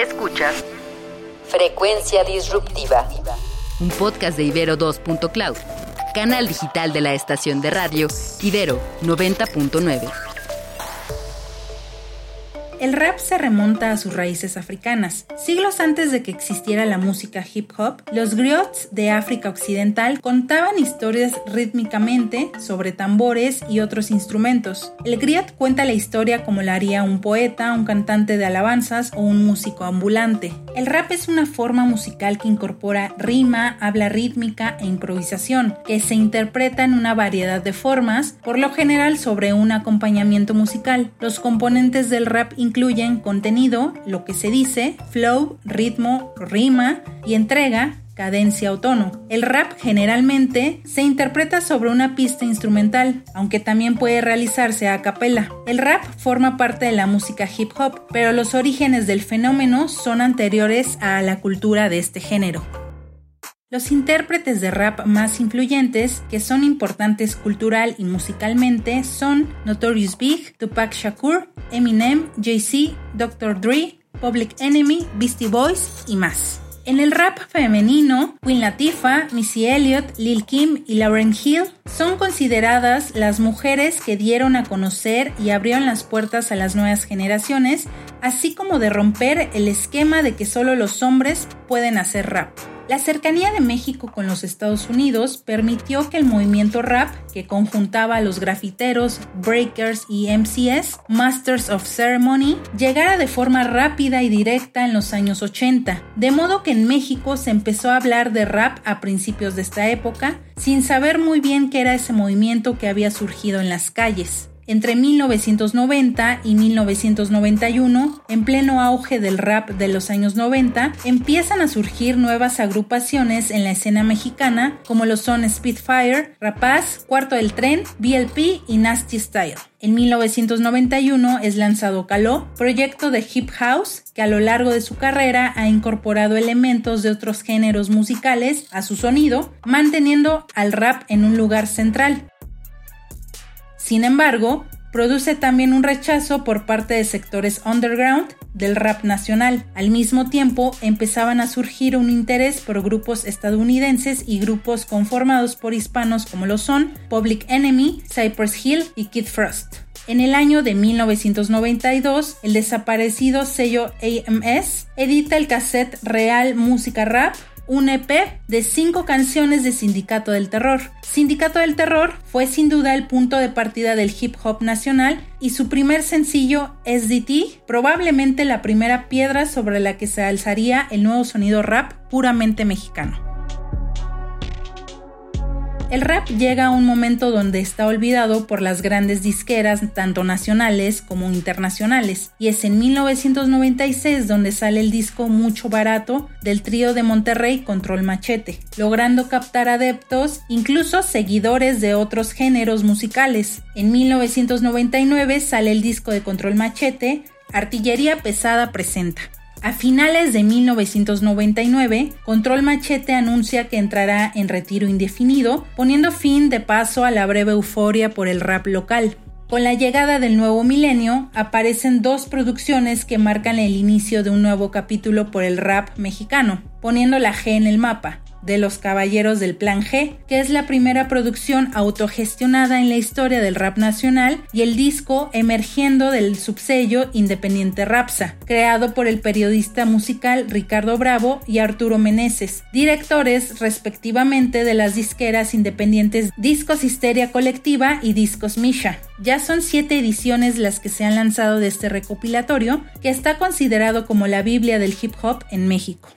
Escuchas Frecuencia Disruptiva. un podcast de Ibero 2.cloud, canal digital de la estación de radio Ibero 90.9. El rap se remonta a sus raíces africanas. Siglos antes de que existiera la música hip hop, los griots de África Occidental contaban historias rítmicamente sobre tambores y otros instrumentos. El griot cuenta la historia como la haría un poeta, un cantante de alabanzas o un músico ambulante. El rap es una forma musical que incorpora rima, habla rítmica e improvisación, que se interpreta en una variedad de formas, por lo general sobre un acompañamiento musical. Los componentes del rap incluyen contenido, lo que se dice, flow, ritmo, rima y entrega, cadencia o. El rap generalmente se interpreta sobre una pista instrumental, aunque también puede realizarse a capela. El rap forma parte de la música hip hop, pero los orígenes del fenómeno son anteriores a la cultura de este género. Los intérpretes de rap más influyentes, que son importantes cultural y musicalmente, son Notorious Big, Tupac Shakur, Eminem, Jay-Z, Dr. Dre, Public Enemy, Beastie Boys y más. En el rap femenino, Queen Latifah, Missy Elliott, Lil Kim y Lauryn Hill son consideradas las mujeres que dieron a conocer y abrieron las puertas a las nuevas generaciones, así como de romper el esquema de que solo los hombres pueden hacer rap. La cercanía de México con los Estados Unidos permitió que el movimiento rap, que conjuntaba a los grafiteros, breakers y MCs, Masters of Ceremony, llegara de forma rápida y directa en los años 80, de modo que en México se empezó a hablar de rap a principios de esta época, sin saber muy bien qué era ese movimiento que había surgido en las calles. Entre 1990 y 1991, en pleno auge del rap de los años 90, empiezan a surgir nuevas agrupaciones en la escena mexicana como lo son Spitfire, Rapaz, Cuarto del Tren, BLP y Nasty Style. En 1991 es lanzado Caló, proyecto de hip house que a lo largo de su carrera ha incorporado elementos de otros géneros musicales a su sonido, manteniendo al rap en un lugar central. Sin embargo, produce también un rechazo por parte de sectores underground del rap nacional. Al mismo tiempo, empezaban a surgir un interés por grupos estadounidenses y grupos conformados por hispanos como lo son Public Enemy, Cypress Hill y Kid Frost. En el año de 1992, el desaparecido sello AMS edita el cassette Real Música Rap, un EP de cinco canciones de Sindicato del Terror. Sindicato del Terror fue sin duda el punto de partida del hip hop nacional y su primer sencillo SDT, probablemente la primera piedra sobre la que se alzaría el nuevo sonido rap puramente mexicano. El rap llega a un momento donde está olvidado por las grandes disqueras tanto nacionales como internacionales, y es en 1996 donde sale el disco Mucho Barato del trío de Monterrey Control Machete, logrando captar adeptos, incluso seguidores de otros géneros musicales. En 1999 sale el disco de Control Machete, Artillería Pesada Presenta. A finales de 1999, Control Machete anuncia que entrará en retiro indefinido, poniendo fin de paso a la breve euforia por el rap local. Con la llegada del nuevo milenio, aparecen dos producciones que marcan el inicio de un nuevo capítulo por el rap mexicano, poniendo la G en el mapa, de los Caballeros del Plan G, que es la primera producción autogestionada en la historia del rap nacional y el disco emergiendo del subsello Independiente Rapsa, creado por el periodista musical Ricardo Bravo y Arturo Meneses, directores respectivamente de las disqueras independientes Discos Histeria Colectiva y Discos Misha. Ya son siete ediciones las que se han lanzado de este recopilatorio, que está considerado como la Biblia del hip hop en México.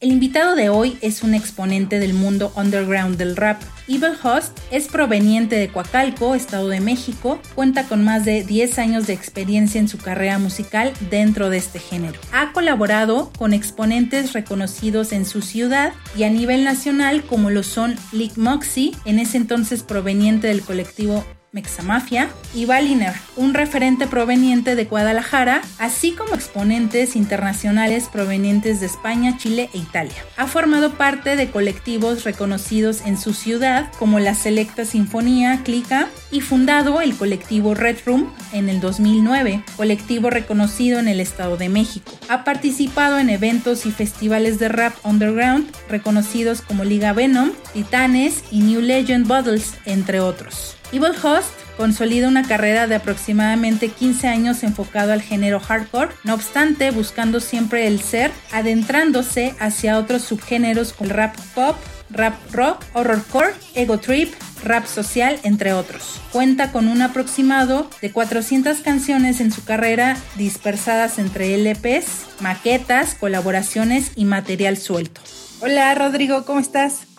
El invitado de hoy es un exponente del mundo underground del rap. Evil Host es proveniente de Coacalco, Estado de México, cuenta con más de 10 años de experiencia en su carrera musical dentro de este género. Ha colaborado con exponentes reconocidos en su ciudad y a nivel nacional como lo son Lick Moxie, en ese entonces proveniente del colectivo Mexamafia, y Baliner, un referente proveniente de Guadalajara, así como exponentes internacionales provenientes de España, Chile e Italia. Ha formado parte de colectivos reconocidos en su ciudad como la Selecta Sinfonía Clica y fundado el colectivo Red Room en el 2009, colectivo reconocido en el Estado de México. Ha participado en eventos y festivales de rap underground reconocidos como Liga Venom, Titanes y New Legend Bottles, entre otros. Evil Host consolida una carrera de aproximadamente 15 años enfocado al género hardcore, no obstante buscando siempre el ser, adentrándose hacia otros subgéneros como el rap pop, rap rock, horrorcore, ego trip, rap social, entre otros. Cuenta con un aproximado de 400 canciones en su carrera dispersadas entre LPs, maquetas, colaboraciones y material suelto. Hola Rodrigo, ¿cómo estás?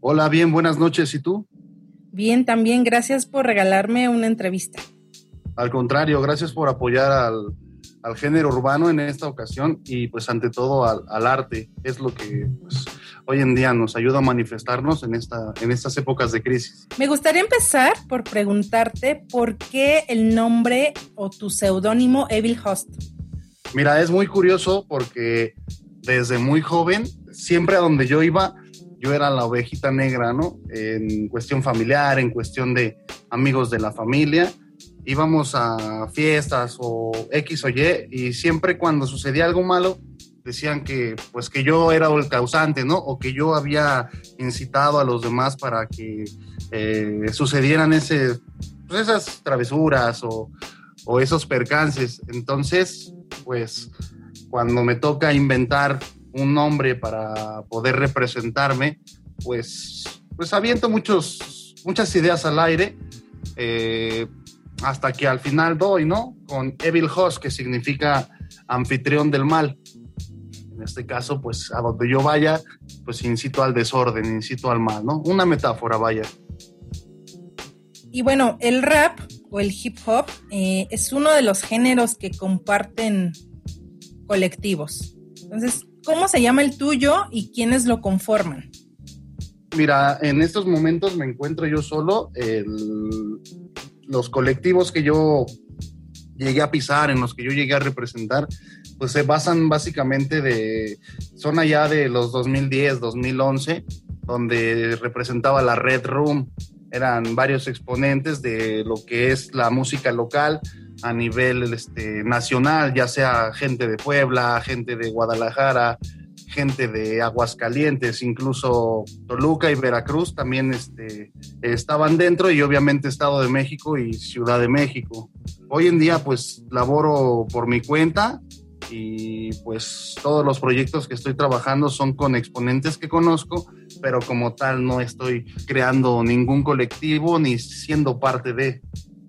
Hola, bien, buenas noches. ¿Y tú? Bien, también gracias por regalarme una entrevista. Al contrario, gracias por apoyar al, género urbano en esta ocasión y pues ante todo al, arte. Es lo que pues, hoy en día nos ayuda a manifestarnos en, esta, en estas épocas de crisis. Me gustaría empezar por preguntarte por qué el nombre o tu seudónimo Evil Host. Mira, es muy curioso porque desde muy joven, siempre a donde yo iba, yo era la ovejita negra, ¿no? En cuestión familiar, en cuestión de amigos de la familia. Íbamos a fiestas o X o Y y siempre cuando sucedía algo malo decían que pues que yo era el causante, ¿no? O que yo había incitado a los demás para que eh, sucedieran pues, esas travesuras o esos percances. Entonces, pues cuando me toca inventar un nombre para poder representarme, pues, pues aviento muchos, muchas ideas al aire, eh, hasta que al final doy, ¿no? Con Evil Host, que significa anfitrión del mal. En este caso, pues a donde yo vaya, pues incito al desorden, incito al mal, ¿no? Una metáfora, vaya. Y bueno, el rap o el hip hop eh, es uno de los géneros que comparten colectivos. Entonces, ¿Cómo se llama el tuyo y quiénes lo conforman? Mira, en estos momentos me encuentro yo solo. los colectivos que yo llegué a pisar, en los que yo llegué a representar, pues se basan básicamente de, son allá de los 2010, 2011, donde representaba la Red Room. Eran varios exponentes de lo que es la música local, a nivel este, nacional, ya sea gente de Puebla, gente de Guadalajara, gente de Aguascalientes, incluso Toluca y Veracruz también este, estaban dentro y obviamente Estado de México y Ciudad de México. Hoy en día pues laboro por mi cuenta y pues todos los proyectos que estoy trabajando son con exponentes que conozco, pero como tal no estoy creando ningún colectivo ni siendo parte de.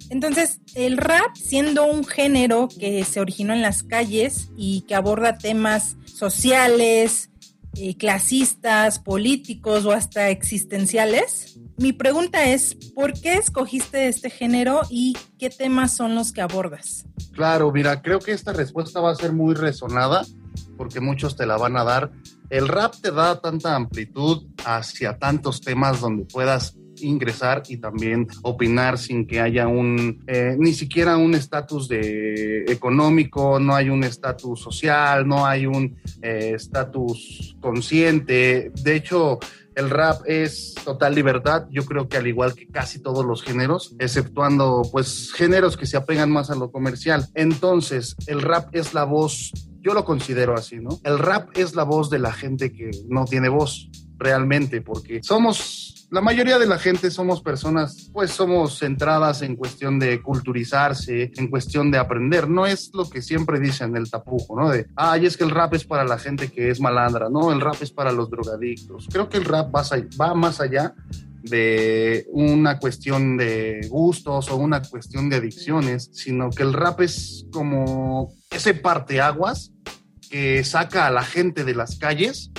Entonces, el rap, siendo un género que se originó en las calles y que aborda temas sociales, eh, clasistas, políticos o hasta existenciales, mi pregunta es, ¿por qué escogiste este género y qué temas son los que abordas? Claro, mira, creo que esta respuesta va a ser muy resonada porque muchos te la van a dar. El rap te da tanta amplitud hacia tantos temas donde puedas ingresar y también opinar sin que haya un, eh, ni siquiera un estatus de económico, no hay un estatus social, no hay un eh, estatus consciente. De hecho, el rap es total libertad, yo creo que al igual que casi todos los géneros, exceptuando pues géneros que se apegan más a lo comercial. Entonces, el rap es la voz, yo lo considero así, ¿no? El rap es la voz de la gente que no tiene voz realmente, porque somos la mayoría de la gente somos personas, pues somos centradas en cuestión de culturizarse, en cuestión de aprender. No es lo que siempre dicen el tapujo, ¿no? De, ay, es que el rap es para la gente que es malandra, no, el rap es para los drogadictos. Creo que el rap va, va más allá de una cuestión de gustos o una cuestión de adicciones, sino que el rap es como ese parteaguas que saca a la gente de las calles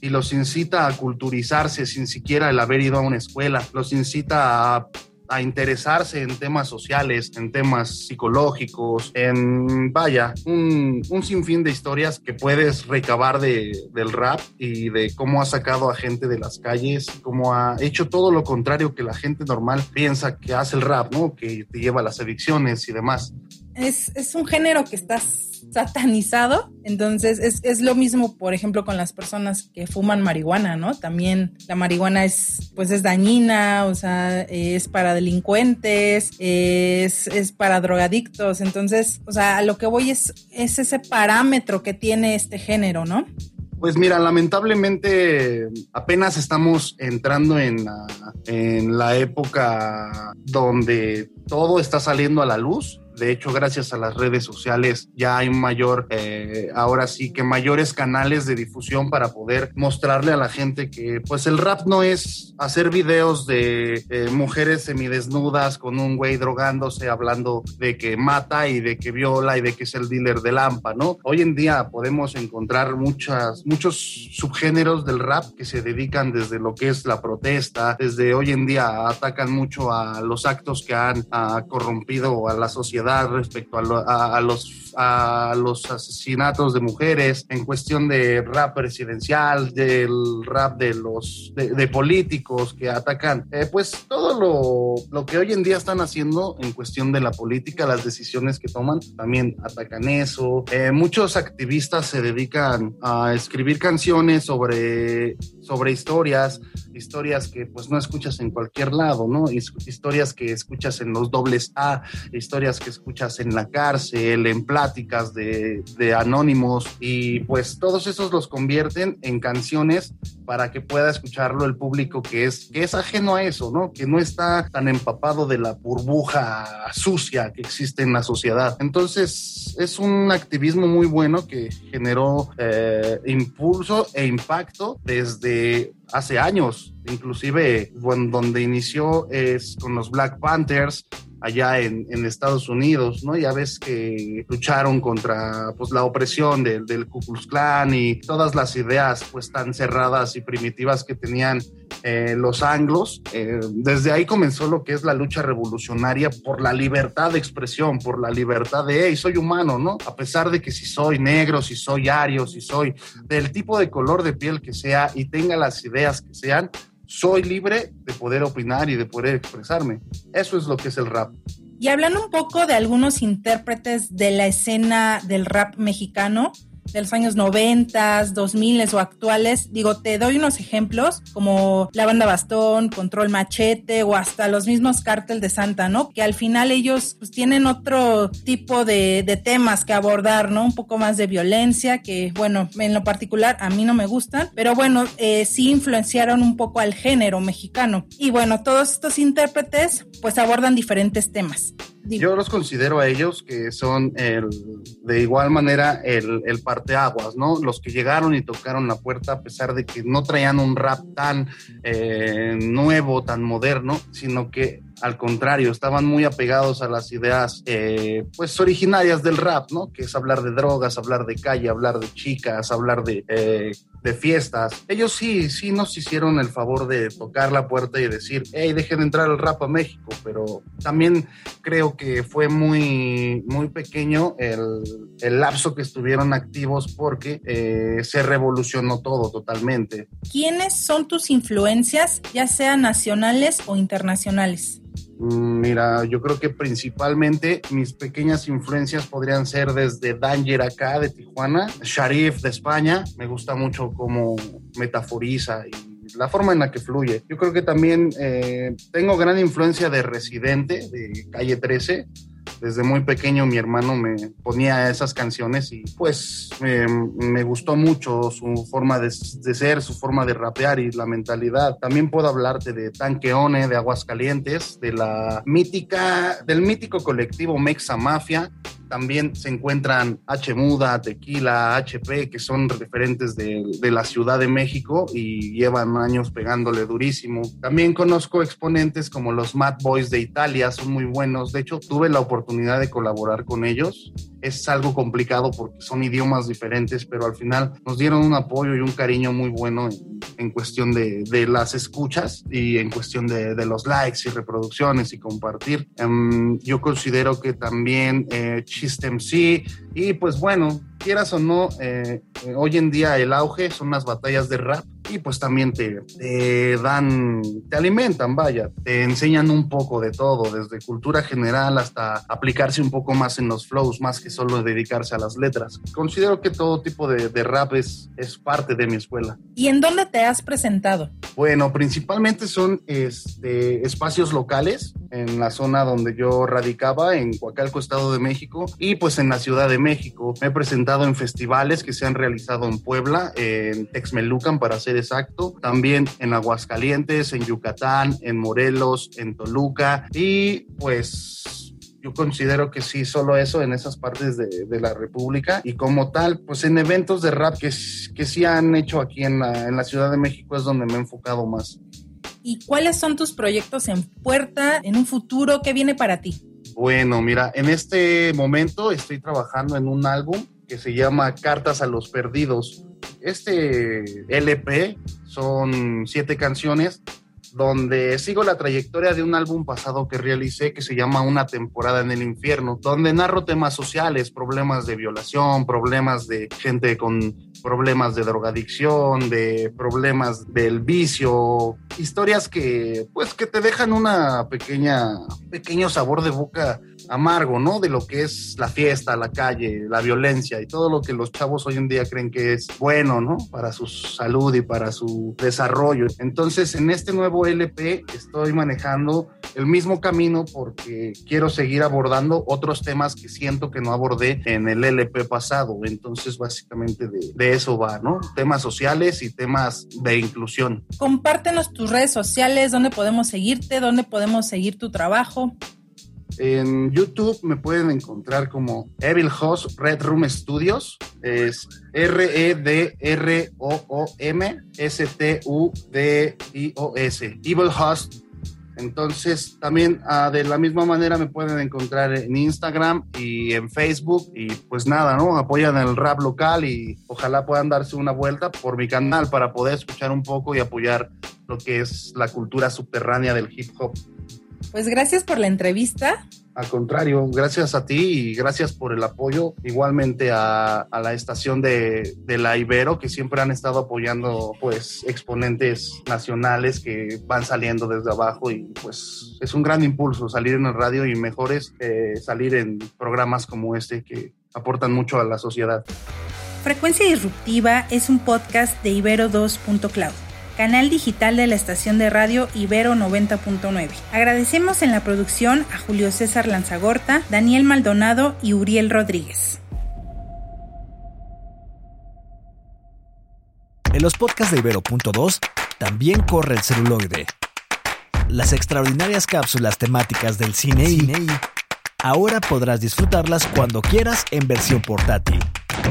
y los incita a culturizarse sin siquiera el haber ido a una escuela, los incita a a interesarse en temas sociales, en temas psicológicos, en, vaya, un, un sinfín de historias que puedes recabar de, del rap y de cómo ha sacado a gente de las calles, cómo ha hecho todo lo contrario que la gente normal piensa que hace el rap, ¿no? Que te lleva a las adicciones y demás. Es, es un género que estás satanizado. Entonces es, es, lo mismo, por ejemplo, con las personas que fuman marihuana, ¿no? También la marihuana es, pues es dañina, o sea, es para delincuentes, es, es para drogadictos. Entonces, o sea, a lo que voy es, es ese parámetro que tiene este género, ¿no? Pues mira, lamentablemente apenas estamos entrando en en la época donde todo está saliendo a la luz de hecho, gracias a las redes sociales ya hay mayor, eh, ahora sí que mayores canales de difusión para poder mostrarle a la gente que pues el rap no es hacer videos de eh, mujeres semidesnudas con un güey drogándose, hablando de que mata y de que viola y de que es el dealer de Lampa, ¿no? Hoy en día podemos encontrar muchas, muchos subgéneros del rap que se dedican desde lo que es la protesta, desde hoy en día atacan mucho a los actos que han corrompido a la sociedad respecto a, los, a los asesinatos de mujeres, en cuestión de rap presidencial, del rap de los de, políticos que atacan, eh, pues todo lo, lo, que hoy en día están haciendo en cuestión de la política, las decisiones que toman, también atacan eso. Eh, muchos activistas se dedican a escribir canciones sobre, sobre historias, historias que pues no escuchas en cualquier lado, ¿no? Historias que escuchas en los dobles A, historias que escuchas en la cárcel, en pláticas de, de anónimos y pues todos esos los convierten en canciones para que pueda escucharlo el público que es, que es ajeno a eso, ¿no? Que no está tan empapado de la burbuja sucia que existe en la sociedad. Entonces es un activismo muy bueno que generó eh, impulso e impacto desde hace años, inclusive donde inició es con los Black Panthers, allá en, Estados Unidos, ¿no? Ya ves que lucharon contra pues, la opresión del, Ku Klux Klan y todas las ideas pues tan cerradas y primitivas que tenían eh, los anglos. Eh, desde ahí comenzó lo que es la lucha revolucionaria por la libertad de expresión, por la libertad de, hey, soy humano, ¿no? A pesar de que si soy negro, si soy ario, si soy del tipo de color de piel que sea y tenga las ideas que sean, soy libre de poder opinar y de poder expresarme. Eso es lo que es el rap. Y hablando un poco de algunos intérpretes de la escena del rap mexicano, de los años 90, 2000 o actuales. Digo, te doy unos ejemplos como la banda Bastón, Control Machete o hasta los mismos Cártel de Santa, ¿no? Que al final ellos pues, tienen otro tipo de, temas que abordar, ¿no? Un poco más de violencia, que bueno, en lo particular a mí no me gustan, pero bueno, eh, sí influenciaron un poco al género mexicano. Y bueno, todos estos intérpretes pues abordan diferentes temas. Yo los considero a ellos que son el, de igual manera el, el parteaguas, ¿no? Los que llegaron y tocaron la puerta a pesar de que no traían un rap tan eh, nuevo, tan moderno, sino que al contrario, estaban muy apegados a las ideas, eh, pues, originarias del rap, ¿no? Que es hablar de drogas, hablar de calle, hablar de chicas, hablar de, eh, de fiestas. Ellos sí, sí nos hicieron el favor de tocar la puerta y decir, hey, dejen entrar el rap a México, pero también creo que fue muy, muy pequeño el, el lapso que estuvieron activos porque eh, se revolucionó todo totalmente. ¿Quiénes son tus influencias, ya sean nacionales o internacionales? Mm, mira, yo creo que principalmente mis pequeñas influencias podrían ser desde Danger acá de Tijuana, Sharif de España, me gusta mucho cómo metaforiza y la forma en la que fluye. Yo creo que también eh, tengo gran influencia de Residente, de Calle 13, desde muy pequeño mi hermano me ponía esas canciones y pues me gustó mucho su forma de, ser, su forma de rapear y la mentalidad. También puedo hablarte de Tanqueone, de Aguascalientes, de la mítica, del mítico colectivo Mexa Mafia, también se encuentran H Muda, Tequila, HP, que son referentes de, de, la Ciudad de México y llevan años pegándole durísimo. También conozco exponentes como los Mad Boys de Italia, son muy buenos. De hecho, tuve la oportunidad de colaborar con ellos. Es algo complicado porque son idiomas diferentes, pero al final nos dieron un apoyo y un cariño muy bueno en cuestión de, de las escuchas y en cuestión de, de, los likes y reproducciones y compartir. Um, yo considero que también eh, Chistem sí y pues bueno, quieras o no, eh, eh, hoy en día el auge son las batallas de rap y pues también te, te, dan, te alimentan, vaya, te enseñan un poco de todo, desde cultura general hasta aplicarse un poco más en los flows, más que solo dedicarse a las letras. Considero que todo tipo de, de rap es, es parte de mi escuela. ¿Y en dónde te has presentado? Bueno, principalmente son este, espacios locales en la zona donde yo radicaba, en Coacalco, Estado de México, y pues en la Ciudad de México. Me he presentado en festivales que se han realizado en Puebla, en Texmelucan para ser exacto, también en Aguascalientes, en Yucatán, en Morelos, en Toluca, y pues yo considero que sí, solo eso en esas partes de, de, la República y como tal, pues en eventos de rap que, que sí han hecho aquí en la, en la Ciudad de México es donde me he enfocado más. ¿Y cuáles son tus proyectos en puerta en un futuro? ¿Qué viene para ti? Bueno, mira, en este momento estoy trabajando en un álbum que se llama Cartas a los Perdidos. Este LP son siete canciones donde sigo la trayectoria de un álbum pasado que realicé que se llama Una temporada en el infierno, donde narro temas sociales, problemas de violación, problemas de gente con problemas de drogadicción, de problemas del vicio, historias que pues que te dejan una pequeña pequeño sabor de boca amargo, ¿no? De lo que es la fiesta, la calle, la violencia y todo lo que los chavos hoy en día creen que es bueno, ¿no? Para su salud y para su desarrollo. Entonces, en este nuevo LP estoy manejando el mismo camino porque quiero seguir abordando otros temas que siento que no abordé en el LP pasado. Entonces, básicamente de, eso va, ¿no? Temas sociales y temas de inclusión. Compártenos tus redes sociales, dónde podemos seguirte, dónde podemos seguir tu trabajo. En YouTube me pueden encontrar como Evil Host Red Room Studios. Es R-E-D-R-O-O-M-S-T-U-D-I-O-S. Evil Host. Entonces, también uh, de la misma manera me pueden encontrar en Instagram y en Facebook. Y pues nada, ¿no? Apoyan el rap local y ojalá puedan darse una vuelta por mi canal para poder escuchar un poco y apoyar lo que es la cultura subterránea del hip hop. Pues gracias por la entrevista. Al contrario, gracias a ti y gracias por el apoyo. Igualmente a, a la estación de, de, la Ibero, que siempre han estado apoyando pues exponentes nacionales que van saliendo desde abajo y pues es un gran impulso salir en el radio y mejores eh, salir en programas como este que aportan mucho a la sociedad. Frecuencia Disruptiva es un podcast de Ibero2.cloud canal digital de la estación de radio Ibero 90.9. Agradecemos en la producción a Julio César Lanzagorta, Daniel Maldonado y Uriel Rodríguez. En los podcasts de Ibero.2 también corre el celuloide. Las extraordinarias cápsulas temáticas del cine y ahora podrás disfrutarlas cuando quieras en versión portátil.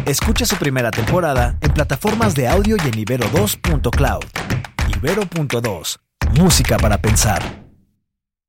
Escucha su primera temporada en plataformas de audio y en ibero2.cloud. Ibero.2. Música para pensar.